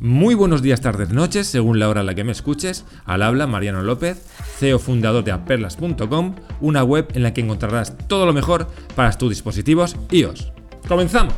Muy buenos días, tardes, noches, según la hora en la que me escuches. Al habla Mariano López, CEO fundador de aperlas.com, una web en la que encontrarás todo lo mejor para tus dispositivos iOS. ¡Comenzamos!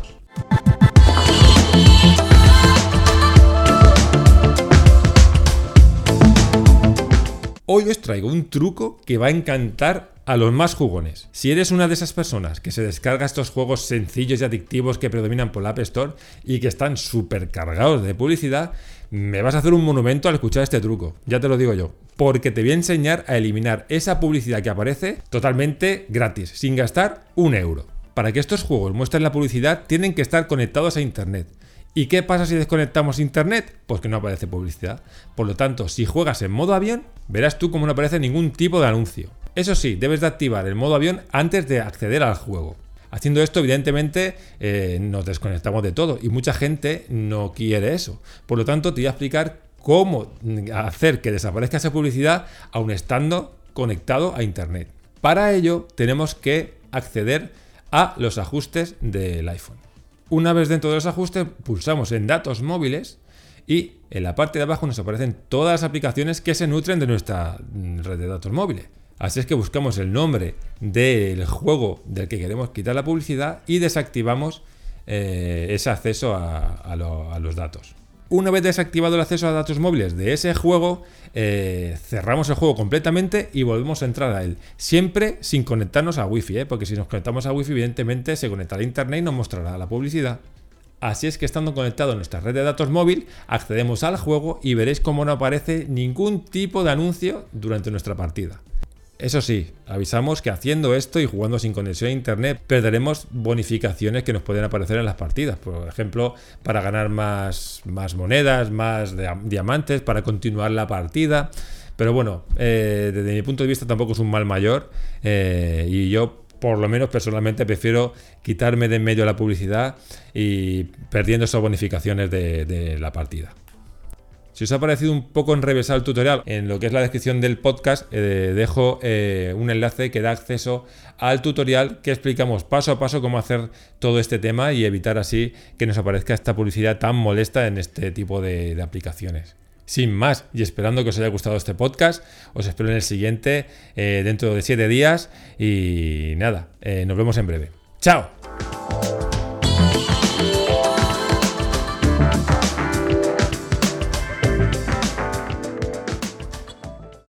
Hoy os traigo un truco que va a encantar a los más jugones. Si eres una de esas personas que se descarga estos juegos sencillos y adictivos que predominan por la App Store y que están súper cargados de publicidad, me vas a hacer un monumento al escuchar este truco. Ya te lo digo yo. Porque te voy a enseñar a eliminar esa publicidad que aparece totalmente gratis, sin gastar un euro. Para que estos juegos muestren la publicidad, tienen que estar conectados a Internet. ¿Y qué pasa si desconectamos internet? Pues que no aparece publicidad. Por lo tanto, si juegas en modo avión, verás tú cómo no aparece ningún tipo de anuncio. Eso sí, debes de activar el modo avión antes de acceder al juego. Haciendo esto, evidentemente, eh, nos desconectamos de todo y mucha gente no quiere eso. Por lo tanto, te voy a explicar cómo hacer que desaparezca esa publicidad aun estando conectado a Internet. Para ello, tenemos que acceder a los ajustes del iPhone. Una vez dentro de los ajustes, pulsamos en datos móviles y en la parte de abajo nos aparecen todas las aplicaciones que se nutren de nuestra red de datos móviles. Así es que buscamos el nombre del juego del que queremos quitar la publicidad y desactivamos eh, ese acceso a los datos. Una vez desactivado el acceso a datos móviles de ese juego, eh, cerramos el juego completamente y volvemos a entrar a él. Siempre sin conectarnos a Wi-Fi, ¿eh? porque si nos conectamos a Wi-Fi, evidentemente se conectará a Internet y nos mostrará la publicidad. Así es que estando conectado a nuestra red de datos móvil, accedemos al juego y veréis cómo no aparece ningún tipo de anuncio durante nuestra partida. Eso sí, avisamos que haciendo esto y jugando sin conexión a internet perderemos bonificaciones que nos pueden aparecer en las partidas. Por ejemplo, para ganar más, más monedas, más diamantes, para continuar la partida. Pero bueno, eh, desde mi punto de vista tampoco es un mal mayor eh, y yo por lo menos personalmente prefiero quitarme de en medio la publicidad y perdiendo esas bonificaciones de la partida. Si os ha parecido un poco enrevesado el tutorial, en lo que es la descripción del podcast eh, dejo eh, un enlace que da acceso al tutorial que explicamos paso a paso cómo hacer todo este tema y evitar así que nos aparezca esta publicidad tan molesta en este tipo de, aplicaciones. Sin más, y esperando que os haya gustado este podcast, os espero en el siguiente eh, dentro de 7 días y nada, nos vemos en breve. ¡Chao!